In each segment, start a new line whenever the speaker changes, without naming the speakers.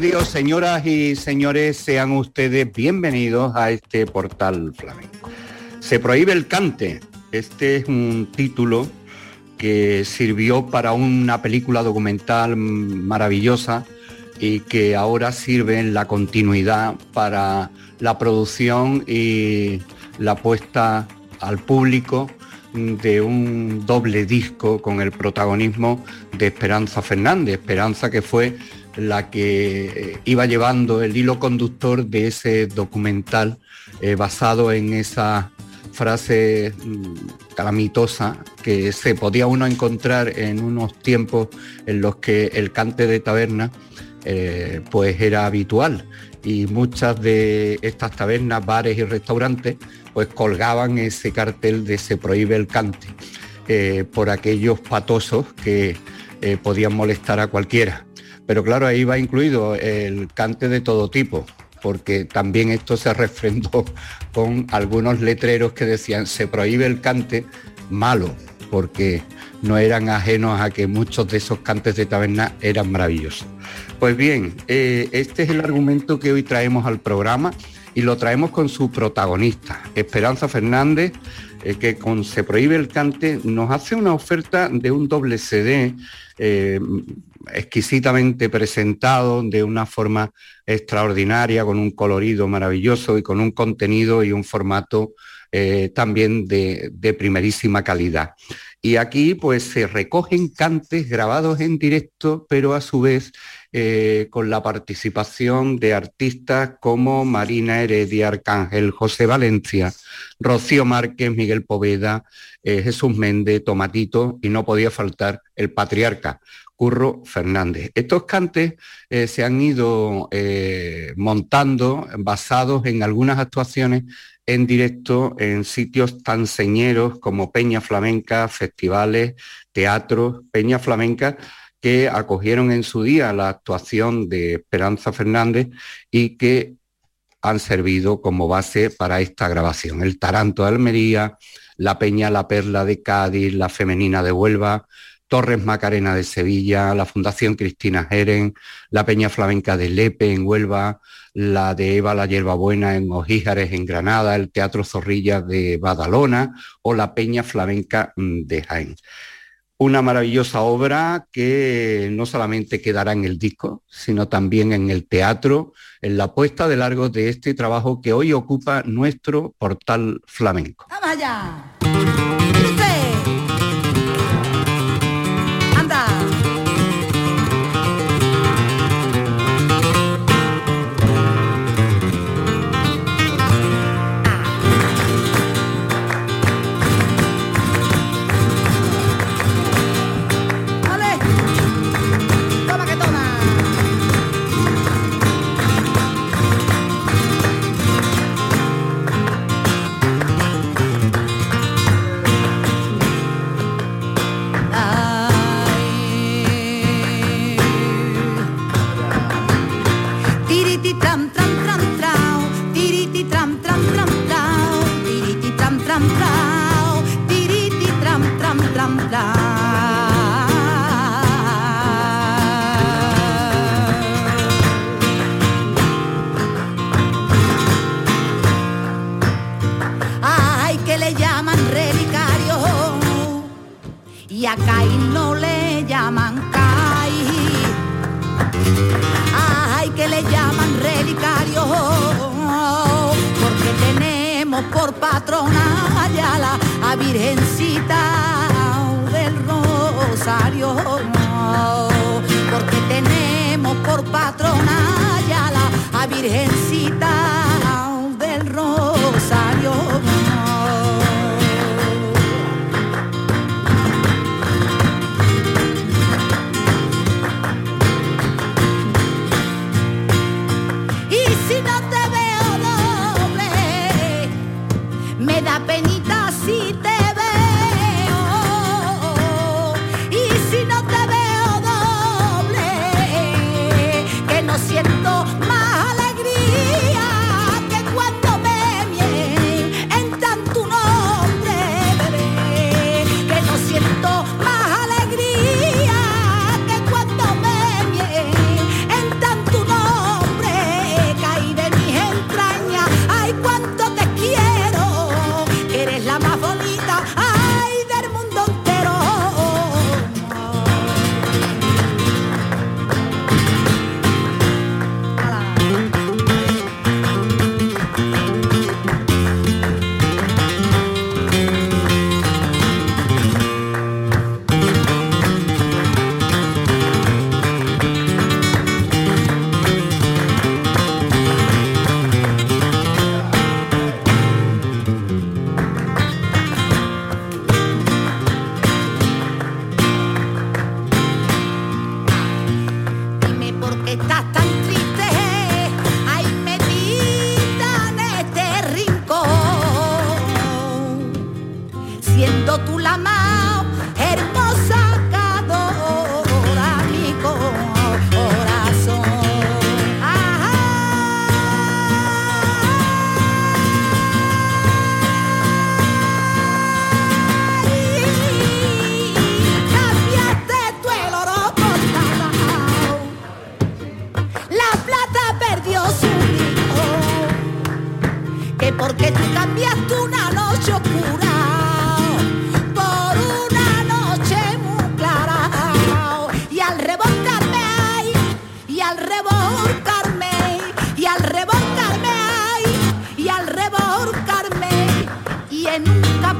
Dios, señoras y señores, sean ustedes bienvenidos a este portal flamenco. Se prohíbe el cante. Este es un título que sirvió para una película documental maravillosa y que ahora sirve en la continuidad para la producción y la puesta al público de un doble disco con el protagonismo de Esperanza Fernández, Esperanza que fue la que eh, iba llevando el hilo conductor de ese documental eh, basado en esa frase mm, calamitosa que se podía uno encontrar en unos tiempos en los que el cante de taberna eh, pues era habitual y muchas de estas tabernas, bares y restaurantes pues colgaban ese cartel de se prohíbe el cante por aquellos patosos que podían molestar a cualquiera. Pero claro, ahí va incluido el cante de todo tipo, porque también esto se refrendó con algunos letreros que decían se prohíbe el cante malo, porque no eran ajenos a que muchos de esos cantes de taberna eran maravillosos. Pues bien, eh, este es el argumento que hoy traemos al programa y lo traemos con su protagonista, Esperanza Fernández, eh, que con Se prohíbe el cante nos hace una oferta de un doble CD eh, exquisitamente presentado de una forma extraordinaria, con un colorido maravilloso y con un contenido y un formato eh, también de, primerísima calidad. Y aquí pues se recogen cantes grabados en directo, pero a su vez eh, con la participación de artistas como Marina Heredia, Arcángel, José Valencia, Rocío Márquez, Miguel Poveda, eh, Jesús Méndez, Tomatito y no podía faltar el patriarca. Curro Fernández. Estos cantes eh, se han ido montando basados en algunas actuaciones en directo en sitios tan señeros como Peña Flamenca, festivales, teatros, Peña Flamenca que acogieron en su día la actuación de Esperanza Fernández y que han servido como base para esta grabación. El Taranto de Almería, la Peña La Perla de Cádiz, la Femenina de Huelva, Torres Macarena de Sevilla, la Fundación Cristina Jeren, la Peña Flamenca de Lepe en Huelva, la de Eva la Buena en Ojíjares en Granada, el Teatro Zorrilla de Badalona o la Peña Flamenca de Jaén una maravillosa obra que no solamente quedará en el disco, sino también en el teatro, en la puesta de largo de este trabajo que hoy ocupa nuestro portal flamenco. ¡Vamos!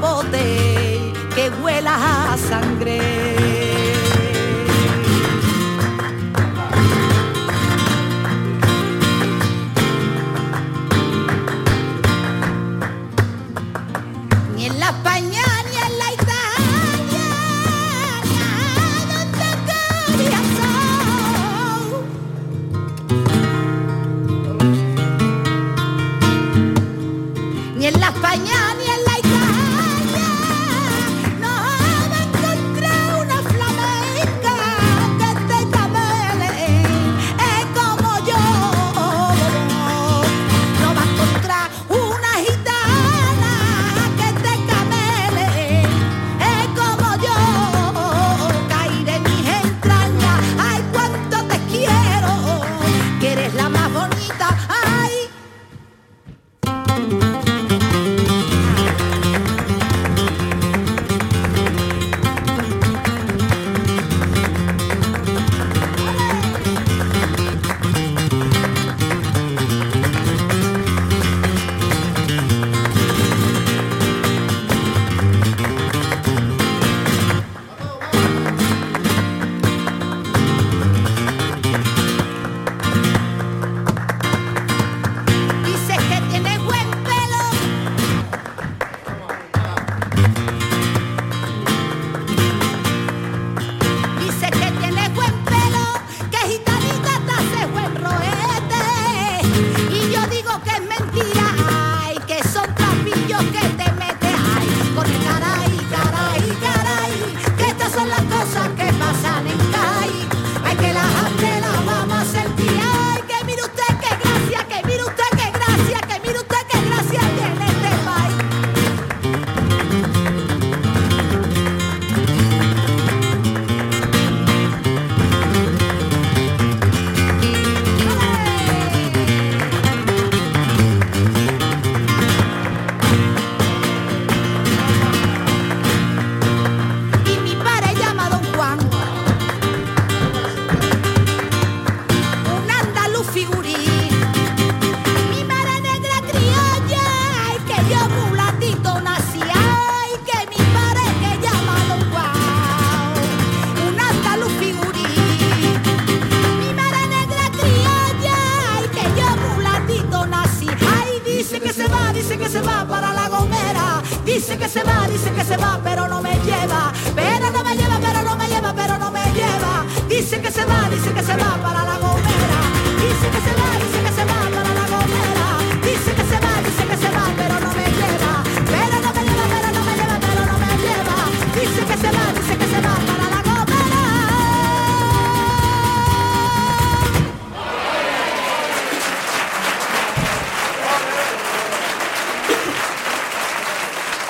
Capote que huela a sangre.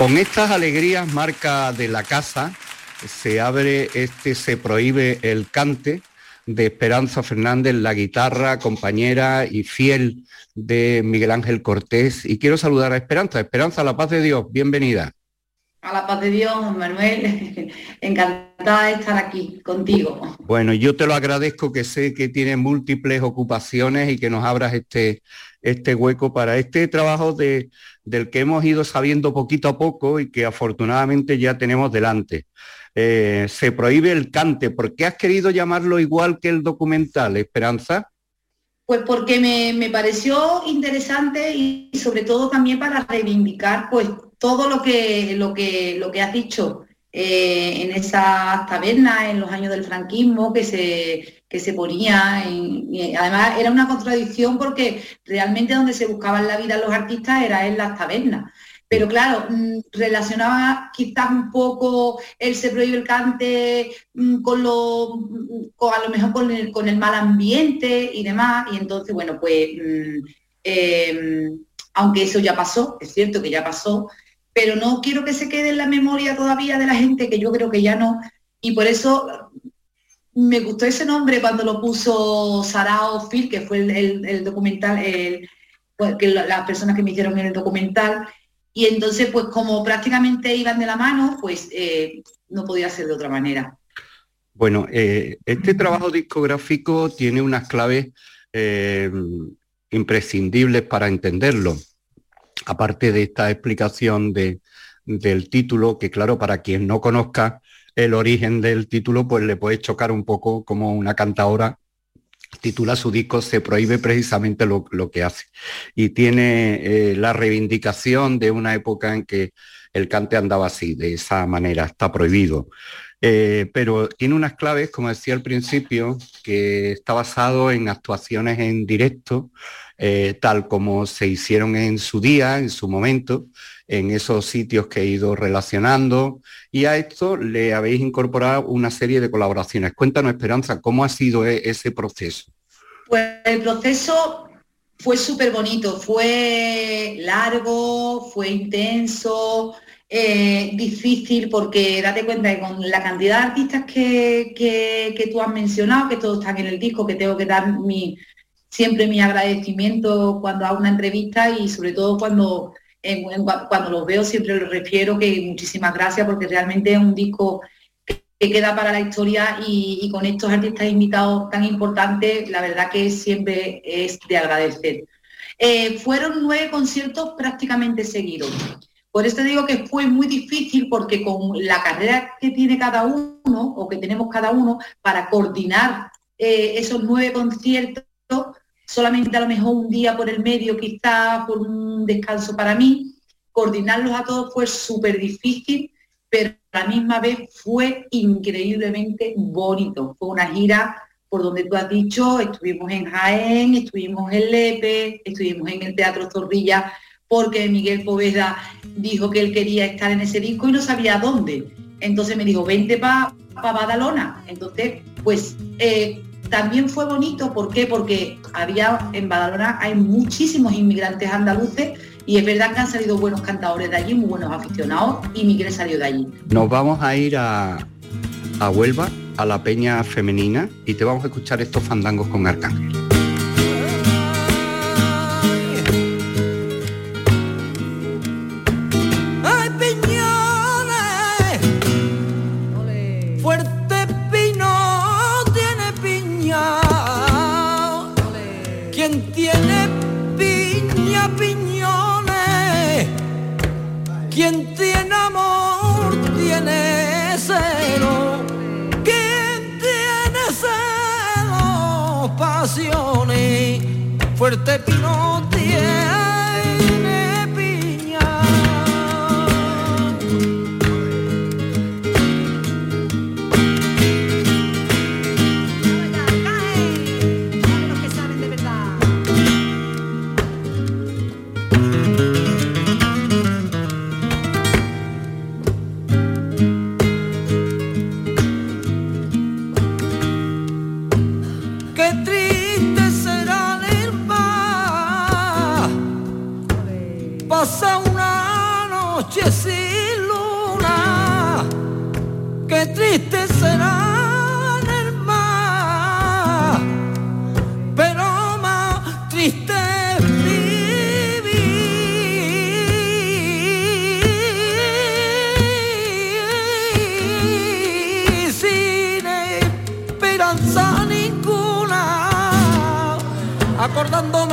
Con estas alegrías, marca de la casa, se abre este, se prohíbe el cante de Esperanza Fernández, la guitarra, compañera y fiel de Miguel Ángel Cortés. Y quiero saludar a Esperanza. Esperanza, la paz de Dios, bienvenida.
A la paz de Dios, Manuel. Encantada de estar aquí contigo.
Bueno, yo te lo agradezco que sé que tienes múltiples ocupaciones y que nos abras este, este hueco para este trabajo de, del que hemos ido sabiendo poquito a poco y que afortunadamente ya tenemos delante. Eh, se prohíbe el cante. ¿Por qué has querido llamarlo igual que el documental, Esperanza?
Pues porque me, pareció interesante y sobre todo también para reivindicar pues todo lo que, lo que, lo que has dicho eh, en esas tabernas en los años del franquismo que se, que se ponía. además era una contradicción porque realmente donde se buscaban la vida los artistas era en las tabernas. Pero claro, mm, relacionaba quizás un poco el se prohíbe el cante mm, con lo, mm, a lo mejor con el, con el, mal ambiente y demás. Y entonces, bueno, pues em, aunque eso ya pasó, es cierto que ya pasó, pero no quiero que se quede en la memoria todavía de la gente, que yo creo que ya no. Y por eso me gustó ese nombre cuando lo puso Sarao Phil, que fue el, documental, pues, que las personas que me hicieron en el documental. Y entonces, pues como prácticamente iban de la mano, pues eh, no podía ser de otra manera.
Bueno, eh, este trabajo discográfico tiene unas claves eh, imprescindibles para entenderlo aparte de esta explicación de, del título, que claro, para quien no conozca el origen del título, pues le puede chocar un poco como una cantadora titula su disco Se prohíbe precisamente lo, que hace. Y tiene eh, la reivindicación de una época en que el cante andaba así, de esa manera, está prohibido. Eh, pero tiene unas claves, como decía al principio, que está basado en actuaciones en directo, eh, tal como se hicieron en su día, en su momento, en esos sitios que he ido relacionando. Y a esto le habéis incorporado una serie de colaboraciones. Cuéntanos, Esperanza, ¿cómo ha sido e-, ese proceso?
Pues el proceso fue súper bonito, fue largo, fue intenso, eh, difícil porque date cuenta que con la cantidad de artistas que, que, tú has mencionado, que todos están en el disco, que tengo que dar mi, siempre mi agradecimiento cuando hago una entrevista y sobre todo cuando, cuando los veo siempre les refiero que muchísimas gracias porque realmente es un disco que, queda para la historia y, con estos artistas invitados tan importantes, la verdad que siempre es de agradecer. Eh, fueron nueve conciertos prácticamente seguidos. Por eso digo que fue muy difícil porque con la carrera que tiene cada uno o que tenemos cada uno para coordinar eh, esos nueve conciertos, solamente a lo mejor un día por el medio, quizás por un descanso para mí, coordinarlos a todos fue súper difícil, pero a la misma vez fue increíblemente bonito. Fue una gira por donde tú has dicho, estuvimos en Jaén, estuvimos en Lepe, estuvimos en el Teatro Zorrilla porque Miguel Poveda dijo que él quería estar en ese disco y no sabía dónde. Entonces me dijo, vente para pa Badalona. Entonces, pues eh, también fue bonito, ¿por qué? Porque había en Badalona hay muchísimos inmigrantes andaluces y es verdad que han salido buenos cantadores de allí, muy buenos aficionados y Miguel salió de allí.
Nos vamos a ir a, a Huelva, a la Peña Femenina y te vamos a escuchar estos fandangos con Arcángel.
Fuerte pino noche sin luna, qué triste será el mar, pero más triste es sin esperanza ninguna, acordándome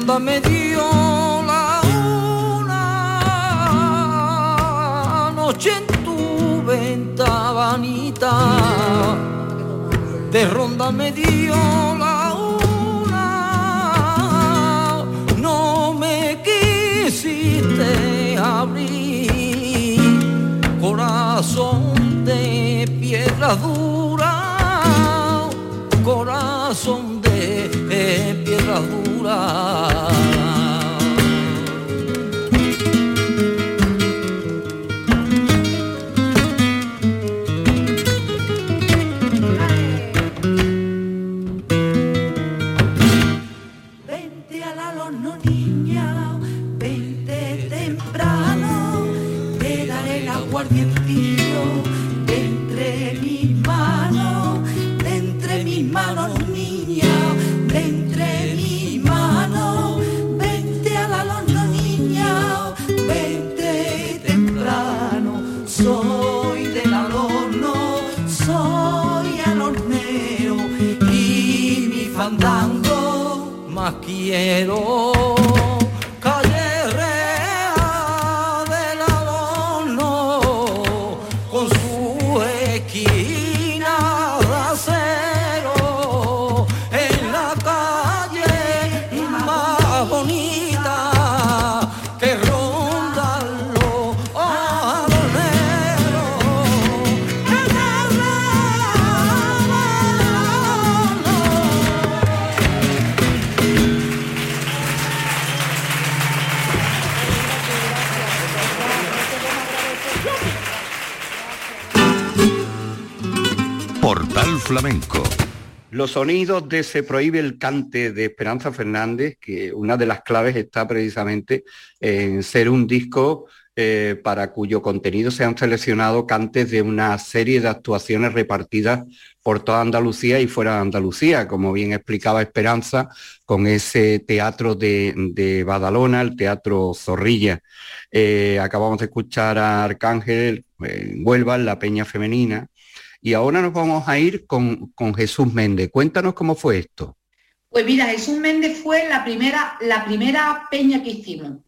de ronda me dio la una noche en tu ventavanita, de ronda me dio la una, no me quisiste abrir, corazón de piedra dura, corazón piedra
Flamenco.
Los sonidos de Se prohíbe el cante de Esperanza Fernández, que una de las claves está precisamente en ser un disco eh, para cuyo contenido se han seleccionado cantes de una serie de actuaciones repartidas por toda Andalucía y fuera de Andalucía, como bien explicaba Esperanza, con ese teatro de, Badalona, el Teatro Zorrilla. Eh, acabamos de escuchar a Arcángel eh, en Huelva, en la Peña Femenina, y ahora nos vamos a ir con, con Jesús Méndez. Cuéntanos cómo fue esto.
Pues mira, Jesús Méndez fue la primera, la primera peña que hicimos,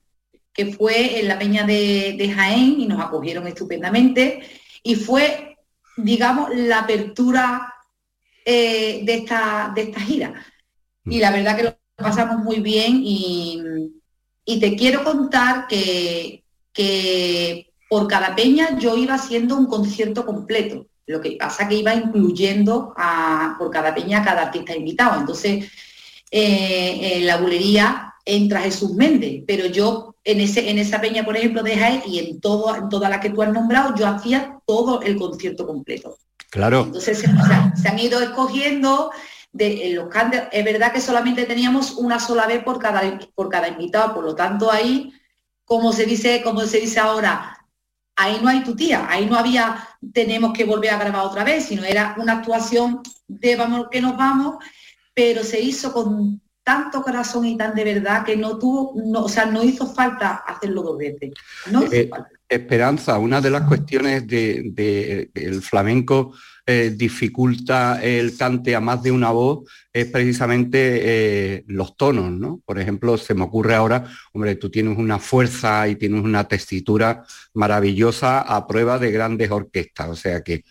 que fue en la peña de, Jaén y nos acogieron estupendamente y fue, digamos, la apertura eh, de, esta, de esta gira. Y la verdad que lo pasamos muy bien y, y te quiero contar que, que por cada peña yo iba haciendo un concierto completo. Lo que pasa que iba incluyendo a, por cada peña a cada artista invitado. Entonces, eh, en la bulería entra Jesús Méndez, pero yo en, ese, en esa peña, por ejemplo, de Jaén y en, todo, en todas las que tú has nombrado, yo hacía todo el concierto completo.
Claro.
Entonces se, o sea, se han ido escogiendo de en los cantes. Es verdad que solamente teníamos una sola vez por cada, por cada invitado, por lo tanto ahí, como se dice, como se dice ahora, ahí no hay tu tía, ahí no había tenemos que volver a grabar otra vez, sino era una actuación de vamos que nos vamos, pero se hizo con tanto corazón y tan de verdad que no tuvo, no, o sea, no hizo falta hacerlo dos veces. No hizo
Eh,
falta.
Esperanza, una de las cuestiones de, de- el flamenco eh, dificulta el cante a más de una voz es precisamente eh, los tonos, ¿no? Por ejemplo, se me ocurre ahora, hombre, tú tienes una fuerza y tienes una tesitura maravillosa a prueba de grandes orquestas, o sea que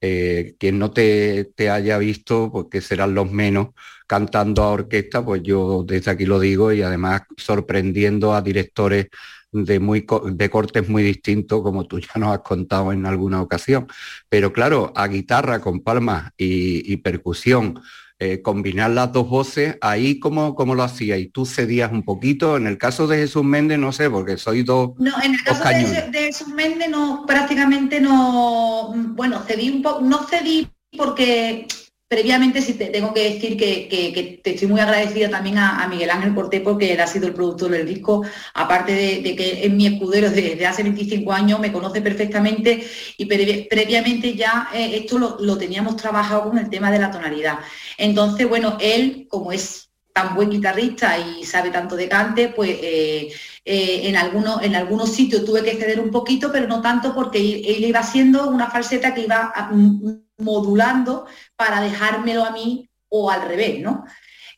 eh, quien no te, te haya visto, porque serán los menos cantando a orquesta, pues yo desde aquí lo digo y además sorprendiendo a directores de, muy, de cortes muy distintos, como tú ya nos has contado en alguna ocasión. Pero claro, a guitarra con palmas y, y percusión, eh, combinar las dos voces, ahí cómo, cómo lo hacías, y tú cedías un poquito. En el caso de Jesús Méndez, no sé, porque soy dos,
No, en el caso de, de Jesús Méndez no, prácticamente no, bueno, cedí un poco, no cedí porque previamente sí te tengo que decir que, que- te estoy muy agradecida también a, Miguel Ángel Cortés porque él ha sido el productor del disco, aparte de, que es mi escudero desde hace 25 años, me conoce perfectamente y previ- previamente ya eh, esto lo, teníamos trabajado con el tema de la tonalidad. Entonces, bueno, él, como es tan buen guitarrista y sabe tanto de cante, pues eh, eh, en, algunos, en algunos sitios tuve que ceder un poquito, pero no tanto porque él, iba haciendo una falseta que iba a- m- modulando para dejármelo a mí o al revés, ¿no?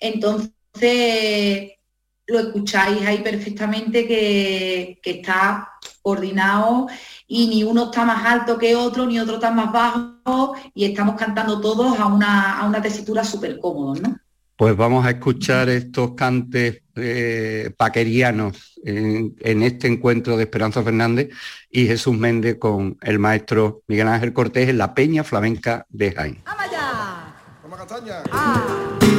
Entonces, lo escucháis ahí perfectamente que, que está coordinado y ni uno está más alto que otro, ni otro está más bajo y estamos cantando todos a una, a una tesitura súper cómodos, ¿no?
Pues vamos a escuchar estos cantes eh, paquerianos en, en, este encuentro de Esperanza Fernández y Jesús Méndez con el maestro Miguel Ángel Cortés en la Peña Flamenca de Jaén.
¡Vamos allá!
¡Toma castaña!
¡Ah!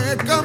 let
go.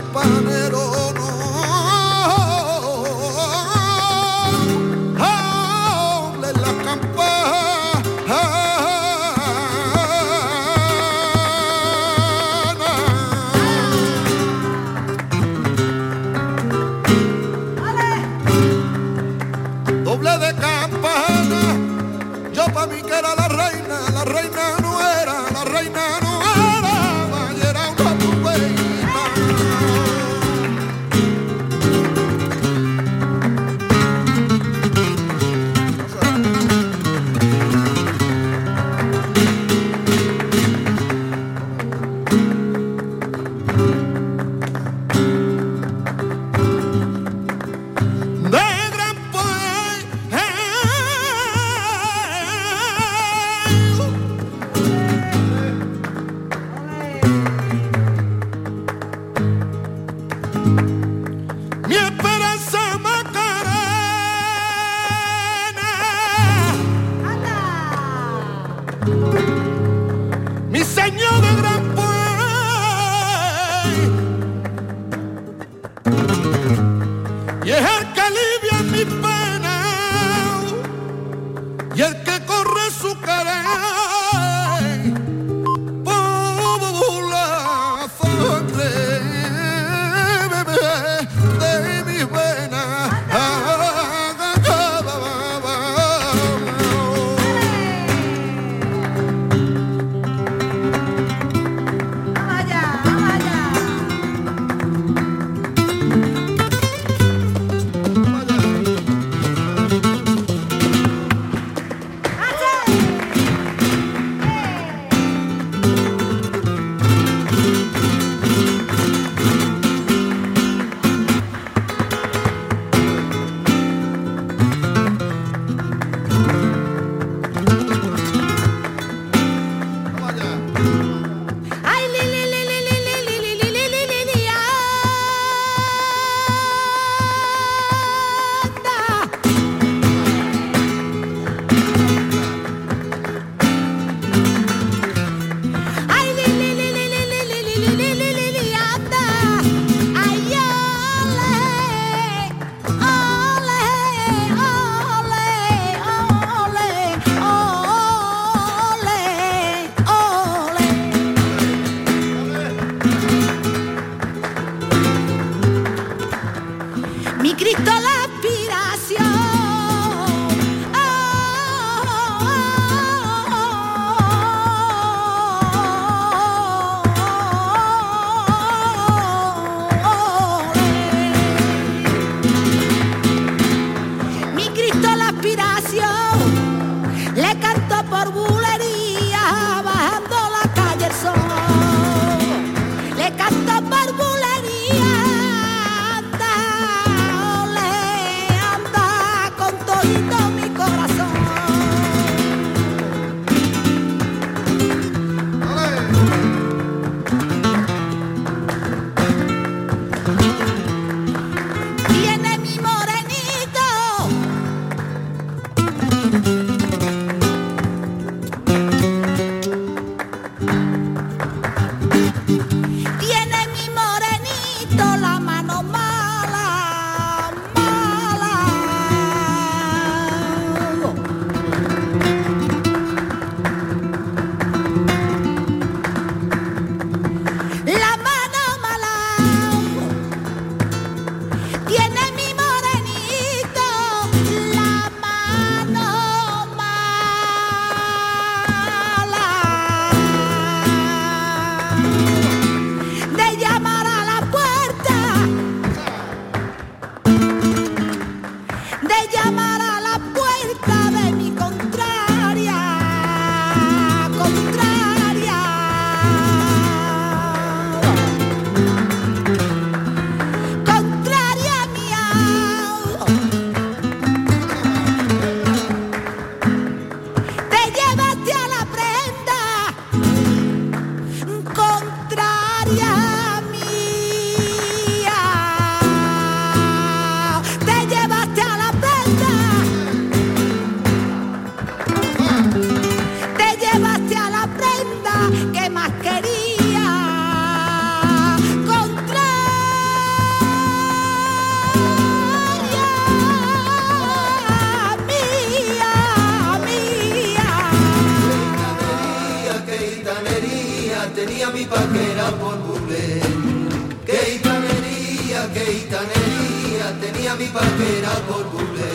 Gitanería, tenía mi paquera por burlé.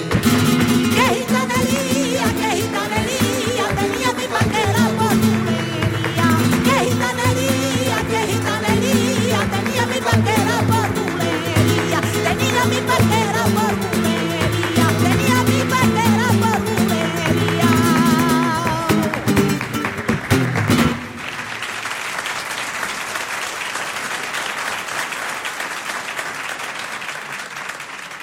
Qué gitanería, qué gitanería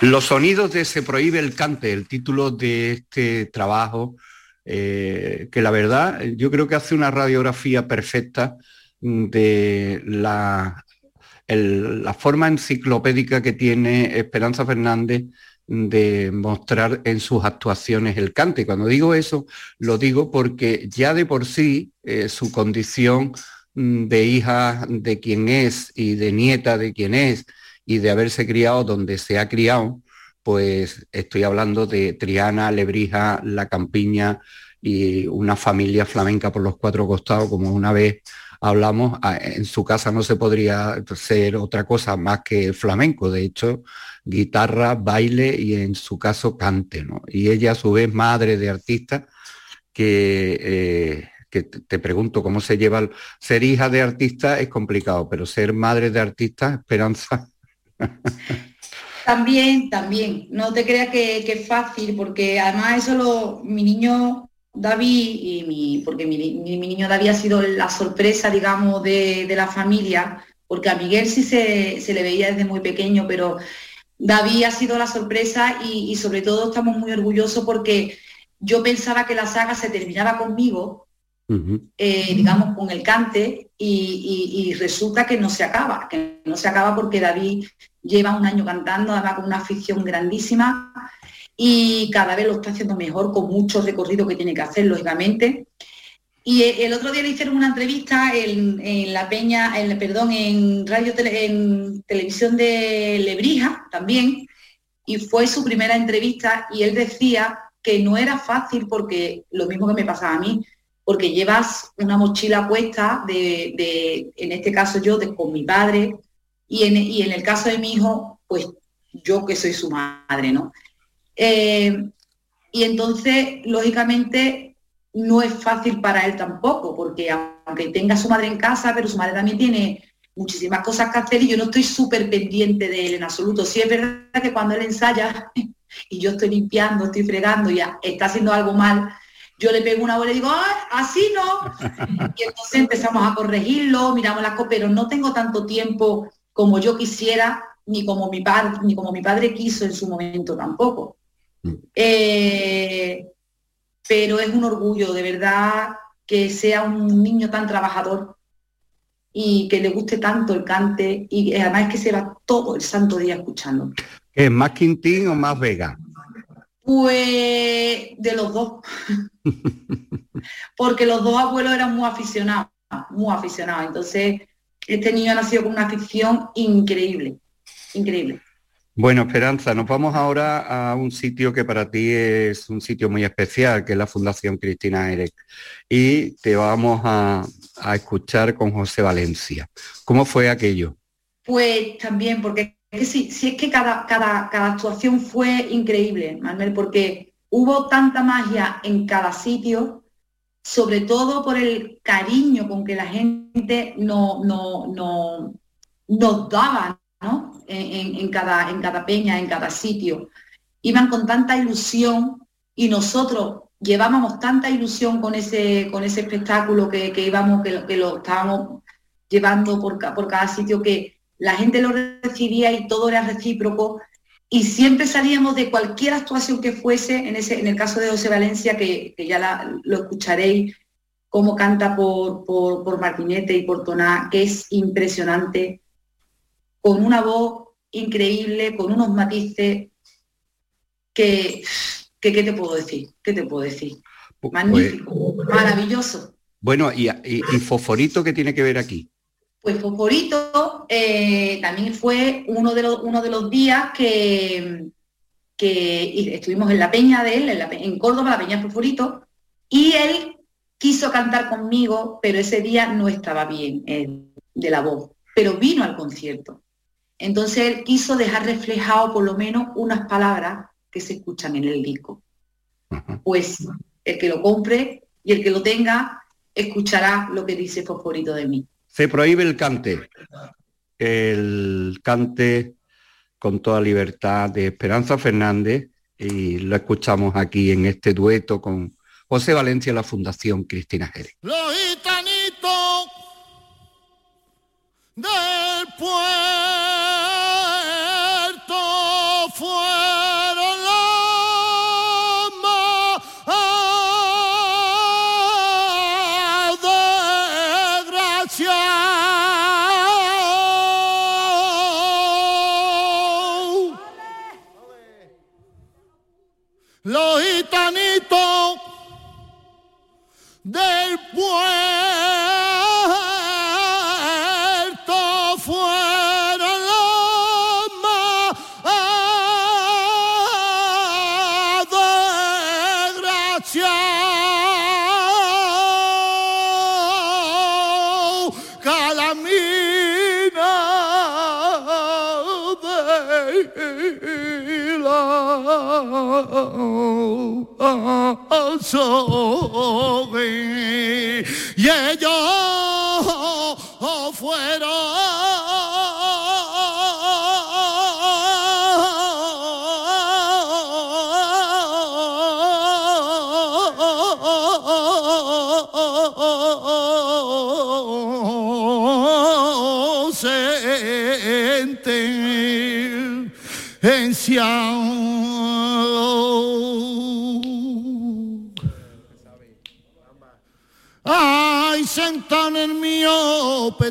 Los sonidos de Se prohíbe el cante, el título de este trabajo, eh, que la verdad yo creo que hace una radiografía perfecta de la, el- la forma enciclopédica que tiene Esperanza Fernández de mostrar en sus actuaciones el cante. Cuando digo eso, lo digo porque ya de por sí eh, su condición mm, de hija de quien es y de nieta de quien es y de haberse criado donde se ha criado, pues estoy hablando de Triana, Lebrija, La Campiña y una familia flamenca por los cuatro costados, como una vez hablamos, en su casa no se podría ser otra cosa más que flamenco, de hecho, guitarra, baile y en su caso cante, ¿no? Y ella a su vez madre de artista, que, eh, te pregunto cómo se lleva ser hija de artista es complicado, pero ser madre de artista, Esperanza,
También, también. No te creas que, es fácil, porque además eso lo, mi niño David y mi, porque mi, mi- mi niño David ha sido la sorpresa, digamos, de, de la familia, porque a Miguel sí se, se le veía desde muy pequeño, pero David ha sido la sorpresa y, y sobre todo estamos muy orgullosos porque yo pensaba que la saga se terminaba conmigo, Eh, digamos, con el cante y, resulta que no se acaba, que no se acaba porque David lleva un año cantando, además con una afición grandísima y cada vez lo está haciendo mejor con mucho recorrido que tiene que hacer, lógicamente. Y e- el otro día le hicieron una entrevista en, en la Peña, en, perdón, en radio, tele- en televisión de Lebrija también, y fue su primera entrevista y él decía que no era fácil porque lo mismo que me pasaba a mí, porque llevas una mochila puesta de, en este caso yo, de, con mi padre, y en, el caso de mi hijo, pues yo que soy su madre, ¿no? Eh, y entonces, lógicamente, no es fácil para él tampoco, porque aunque tenga a su madre en casa, pero su madre también tiene muchísimas cosas que hacer y yo no estoy súper pendiente de él en absoluto. Sí es verdad que cuando él ensaya y yo estoy limpiando, estoy fregando y está haciendo algo mal, yo le pego una bola y digo, ¡ay, así no! Y entonces empezamos a corregirlo, miramos las cosas, pero no tengo tanto tiempo como yo quisiera, ni como mi padre, ni como mi padre quiso en su momento tampoco. Eh, pero es un orgullo, de verdad, que sea un niño tan trabajador y que le guste tanto el cante y además que se va todo el santo día escuchando.
¿Qué es más Quintín o más Vega?
Pues de los dos, porque los dos abuelos eran muy aficionados, muy aficionados. Entonces, este niño ha nacido con una afición increíble, increíble.
Bueno, Esperanza, nos vamos ahora a un sitio que para ti es un sitio muy especial, que es la Fundación Cristina Erec. Y te vamos a, a escuchar con José Valencia. ¿Cómo fue aquello?
Pues también, porque que sí, sí es que cada, cada, actuación fue increíble, Manuel, porque hubo tanta magia en cada sitio, sobre todo por el cariño con que la gente no, no, no, nos daba ¿no? en, cada, en cada peña, en cada sitio. iban con tanta ilusión y nosotros llevábamos tanta ilusión con ese, con ese espectáculo que, íbamos, que, que, lo estábamos llevando por, por cada sitio, que la gente lo recibía y todo era recíproco y siempre salíamos de cualquier actuación que fuese, en, ese, en el caso de José Valencia, que, ya lo escucharéis, cómo canta por, por, Martinete y por Toná, que es impresionante, con una voz increíble, con unos matices que, ¿qué te puedo decir? ¿Qué te puedo decir? Magnífico, maravilloso.
Bueno, y, y, y Fosforito, ¿qué tiene que ver aquí?
Pues Fosforito eh, también fue uno de, los, uno de los días que, que estuvimos en la peña de él, en, Córdoba, la peña Fosforito, y él quiso cantar conmigo, pero ese día no estaba bien de la voz, pero vino al concierto. Entonces él quiso dejar reflejado por lo menos unas palabras que se escuchan en el disco. Pues el que lo compre y el que lo tenga escuchará lo que dice Fosforito de mí.
Se prohíbe el cante. El cante con toda libertad de Esperanza Fernández y lo escuchamos aquí en este dueto con José Valencia, la Fundación Cristina Jerez.
Y ellos fueron sentan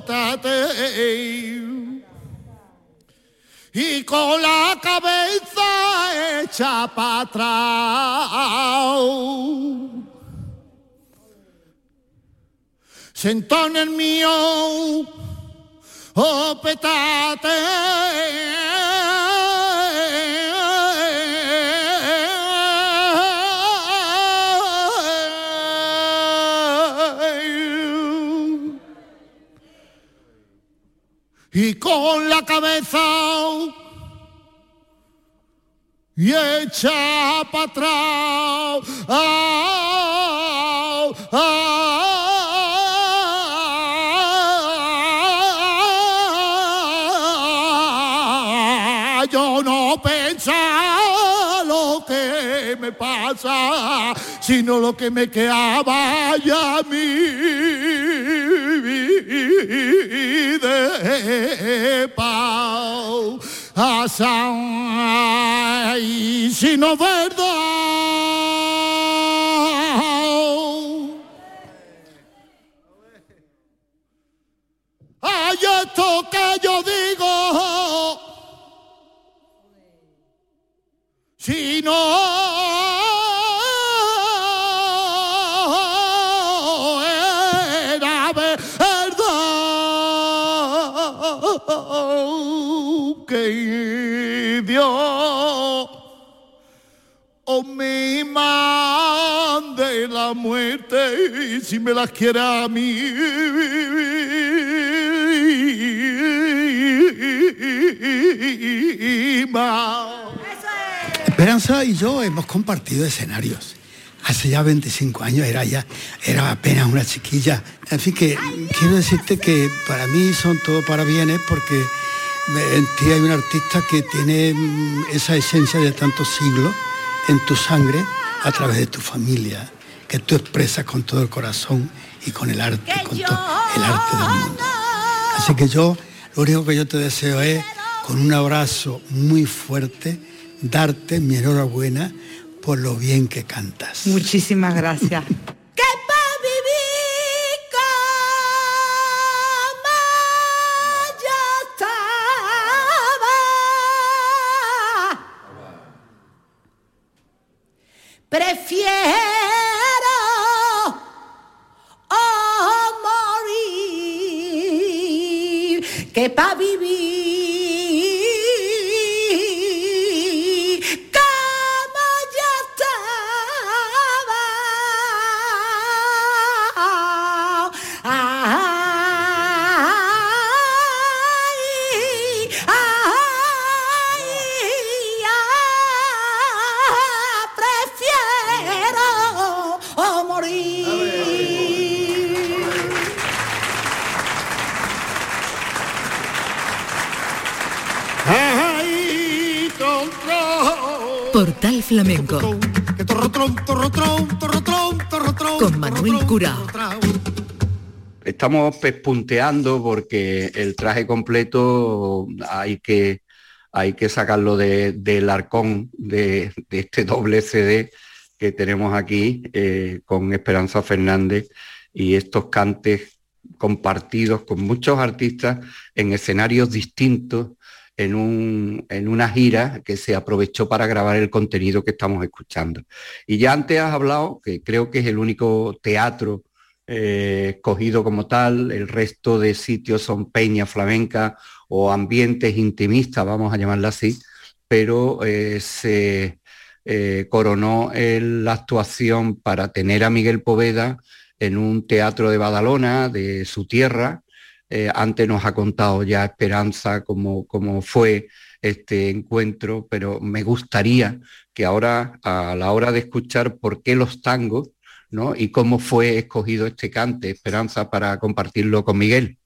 petate y con la cabeza hecha para atrás. Sentan en mío oh petate y con la cabeza y echa para atrás. Yo no pensaba lo que me pasa, sino lo que me quedaba ya a mí de pau y si no verdad. Hay esto que yo digo si no me mande la muerte si me la quiere a mí.
Esperanza y yo hemos compartido escenarios. Hace ya 25 años era ya, era apenas una chiquilla. En fin, que quiero decirte que para mí son todo para bienes porque en ti hay un artista que tiene mm, esa esencia de tantos siglos en tu sangre a través de tu familia, que tú expresas con todo el corazón y con el arte, con todo el arte del mundo. Así que yo, lo único que yo te deseo es, con un abrazo muy fuerte, darte mi enhorabuena por lo bien que cantas.
Muchísimas gracias.
Estamos pespunteando porque el traje completo hay que, hay que sacarlo de- del arcón de, de este doble CD que tenemos aquí eh, con Esperanza Fernández y estos cantes compartidos con muchos artistas en escenarios distintos en, un- en una gira que se aprovechó para grabar el contenido que estamos escuchando. Y ya antes has hablado, que creo que es el único teatro eh, escogido como tal, el resto de sitios son peña flamenca o ambientes intimistas, vamos a llamarla así, pero eh, se eh, coronó la actuación para tener a Miguel Poveda en un teatro de Badalona, de su tierra. Eh, antes nos ha contado ya Esperanza cómo, cómo fue este encuentro, pero me gustaría que ahora, a la hora de escuchar por qué los tangos, ¿no? Y cómo fue escogido este cante, Esperanza, para compartirlo con Miguel.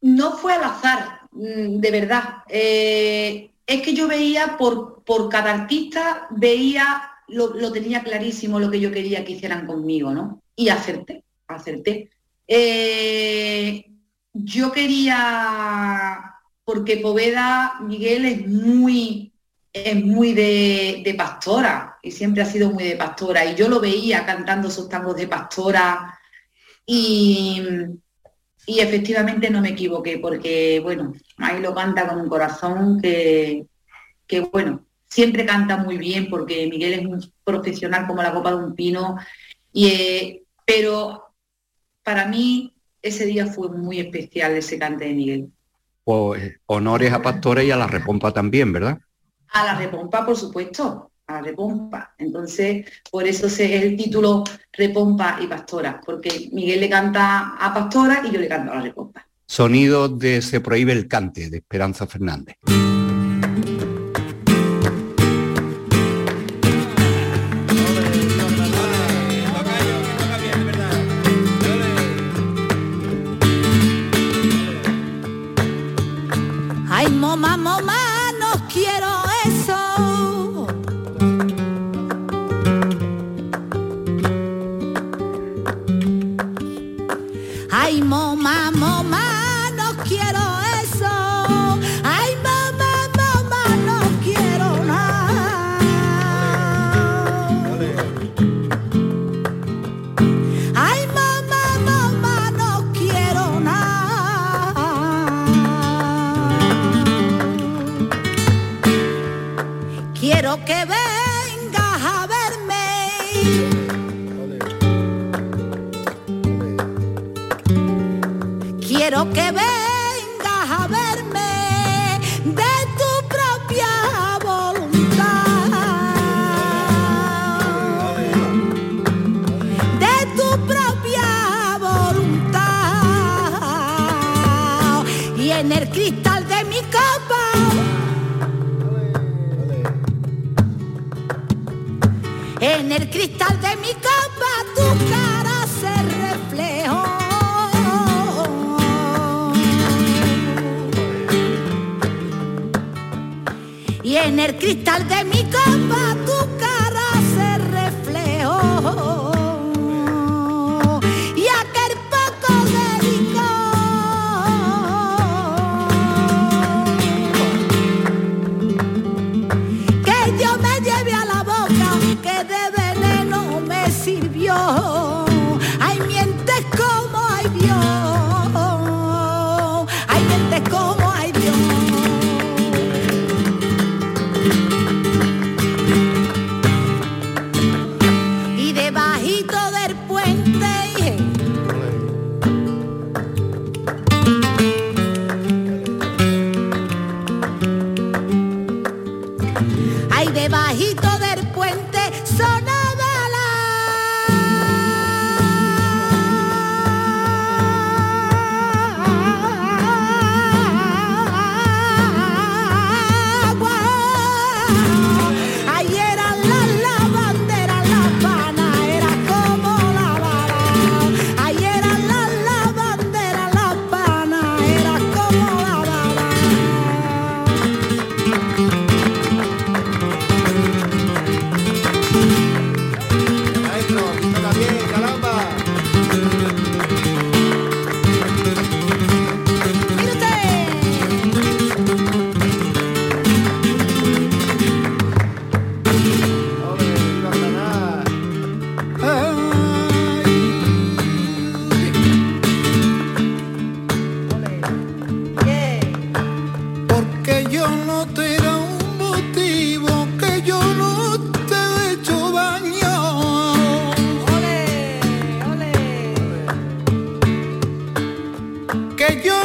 No fue al azar, mm, de verdad. Eh, es que yo veía por, por cada artista, veía, lo, lo tenía clarísimo lo que yo quería que hicieran conmigo, ¿no? Y acerté, acerté. Eh, yo quería, porque Poveda, Miguel es muy, es muy de, pastora, y siempre ha sido muy de pastora, y yo lo veía cantando esos tangos de pastora, y, y efectivamente no me equivoqué, porque bueno, ahí lo canta con un corazón que, que bueno, siempre canta muy bien, porque Miguel es un profesional como la copa de un pino, y, eh, pero para mí ese día fue muy especial ese cante de Miguel.
Pues honores a Pastora y a la Repompa también, ¿verdad?
A la repompa, por supuesto, a la repompa. Entonces, por eso es el título Repompa y Pastora, porque Miguel le canta a Pastora y yo le canto a la repompa.
Sonido de Se prohíbe el cante, de Esperanza Fernández.
Mom. Que vengas el cristal de mi copa tu cara se reflejó. Y en el cristal de mi copa tu cara se reflejó.
no te da un motivo que yo no te he hecho daño. Olé, olé. Que yo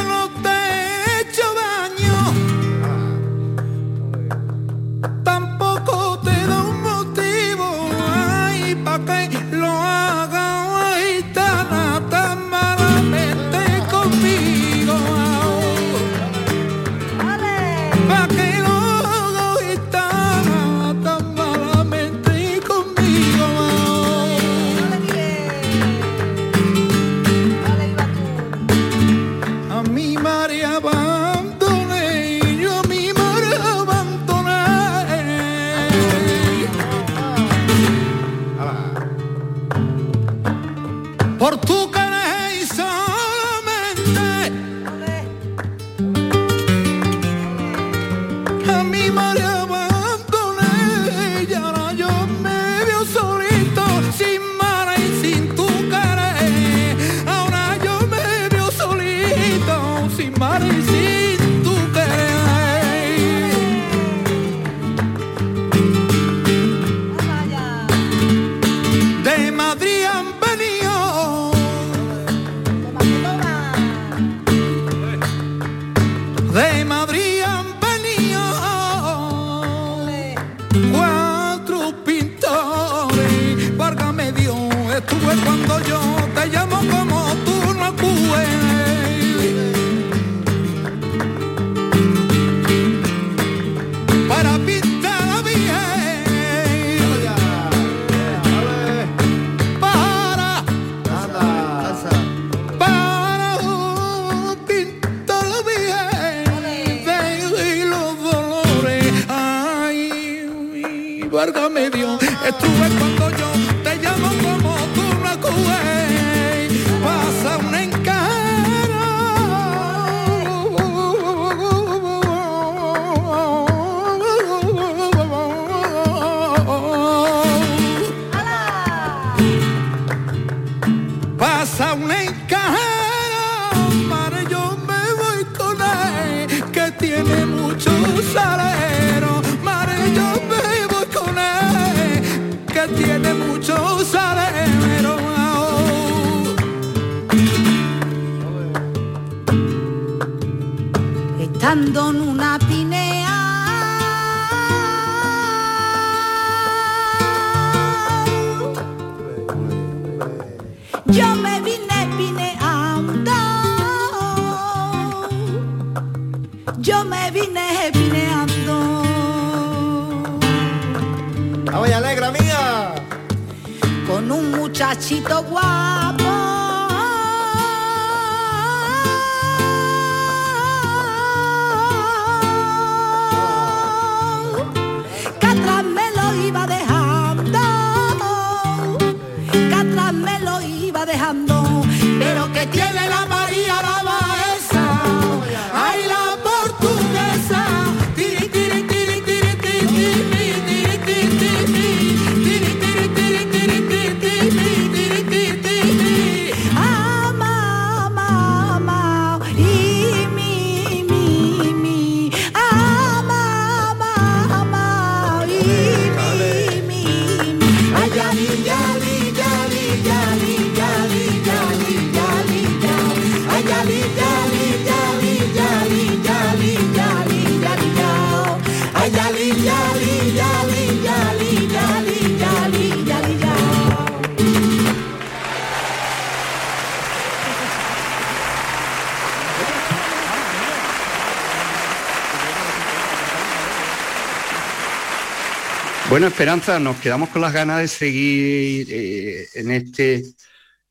Bueno, Esperanza, nos quedamos con las ganas de seguir eh, en este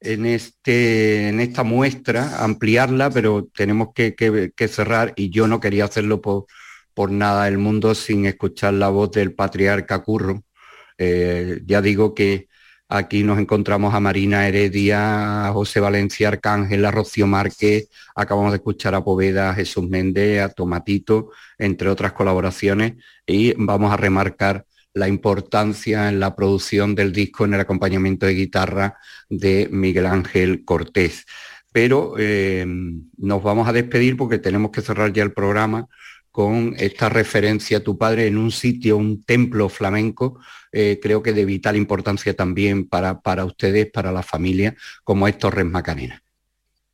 en este en esta muestra, ampliarla, pero tenemos que, cerrar y yo no quería hacerlo por, por nada del mundo sin escuchar la voz del patriarca Curro. Eh, ya digo que aquí nos encontramos a Marina Heredia, a José Valencia Arcángel, a Rocío Márquez, acabamos de escuchar a Poveda, a Jesús Méndez, a Tomatito, entre otras colaboraciones, y vamos a remarcar la importancia en la producción del disco, en el acompañamiento de guitarra de Miguel Ángel Cortés. Pero eh, nos vamos a despedir porque tenemos que cerrar ya el programa con esta referencia a tu padre en un sitio, un templo flamenco, eh, creo que de vital importancia también para, para ustedes, para la familia, como es Torres Macarena.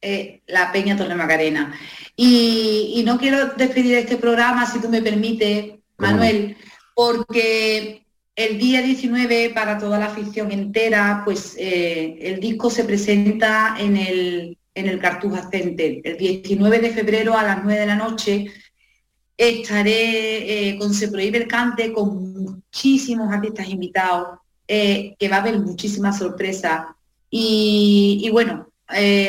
eh, la Peña Torre Macarena. Y, y no quiero despedir este programa, si tú me permites,
¿Cómo no?
Porque el día 19, para toda la afición entera, pues eh, el disco se presenta en el, en el Cartuja Center. El 19 de febrero a las 9 de la noche estaré eh, con Se Prohíbe el Cante con muchísimos artistas invitados, eh, que va a haber muchísimas sorpresas. Y, y bueno,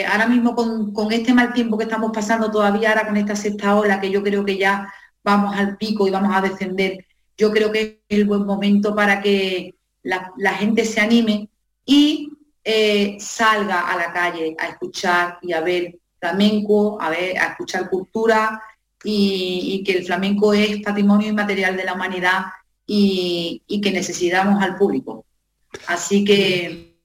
ahora mismo con, con este mal tiempo que estamos pasando todavía, ahora con esta sexta ola, que yo creo que ya vamos al pico y vamos a descender, yo creo que es el buen momento para que la, gente se anime y eh, salga a la calle a escuchar y a ver flamenco, a escuchar cultura y, que el flamenco es patrimonio inmaterial de la humanidad y, que necesitamos al público. Así que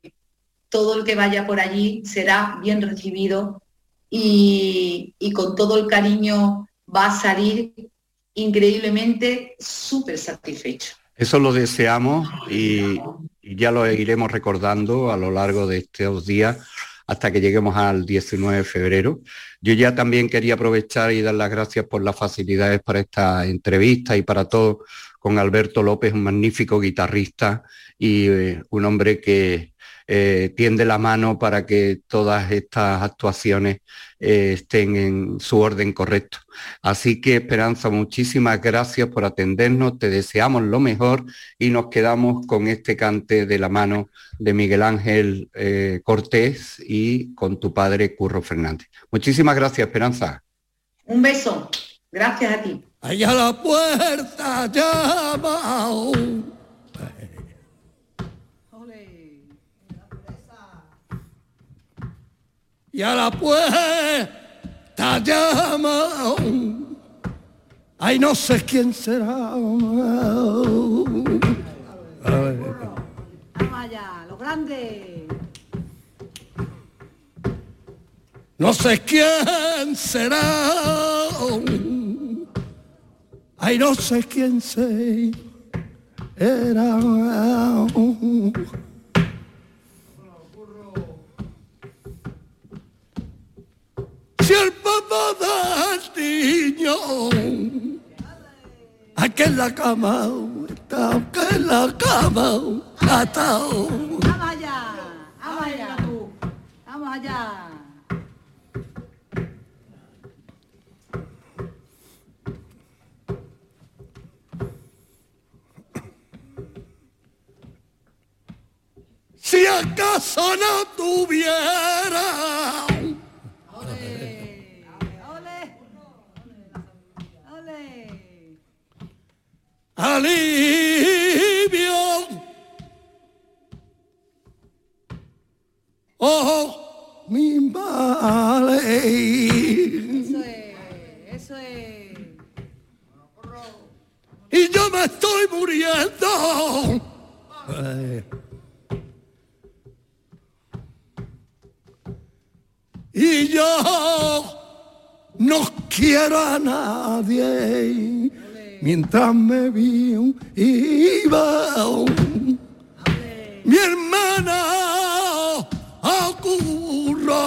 todo el que vaya por allí será bien recibido y con todo el cariño va a salir increíblemente súper satisfecho.
Eso lo deseamos y, ya lo iremos recordando a lo largo de estos días hasta que lleguemos al 19 de febrero. Yo ya también quería aprovechar y dar las gracias por las facilidades para esta entrevista y para todo con Alberto López, un magnífico guitarrista y eh, un hombre que eh, tiende la mano para que todas estas actuaciones eh, estén en su orden correcto. Así que Esperanza, muchísimas gracias por atendernos, te deseamos lo mejor y nos quedamos con este cante de la mano de Miguel Ángel eh, Cortés y con tu padre Curro Fernández. Muchísimas gracias, Esperanza.
Un beso. Gracias a ti.
Allá la puerta llama. Y a la puerta llama. Ay, no sé quién será.
Vamos allá, lo grande.
No sé quién será. Ay, no sé quién será. Si el papá del niño, aquí en la cama, está aquí en la cama, atado.
Vamos allá, vamos allá. Vamos allá.
Si acaso no tuviera alivio. Oh, mi vale.
Eso es, eso es.
Y yo me estoy muriendo. Ay. Y yo no quiero a nadie mientras me vi iba mi hermana ocurrió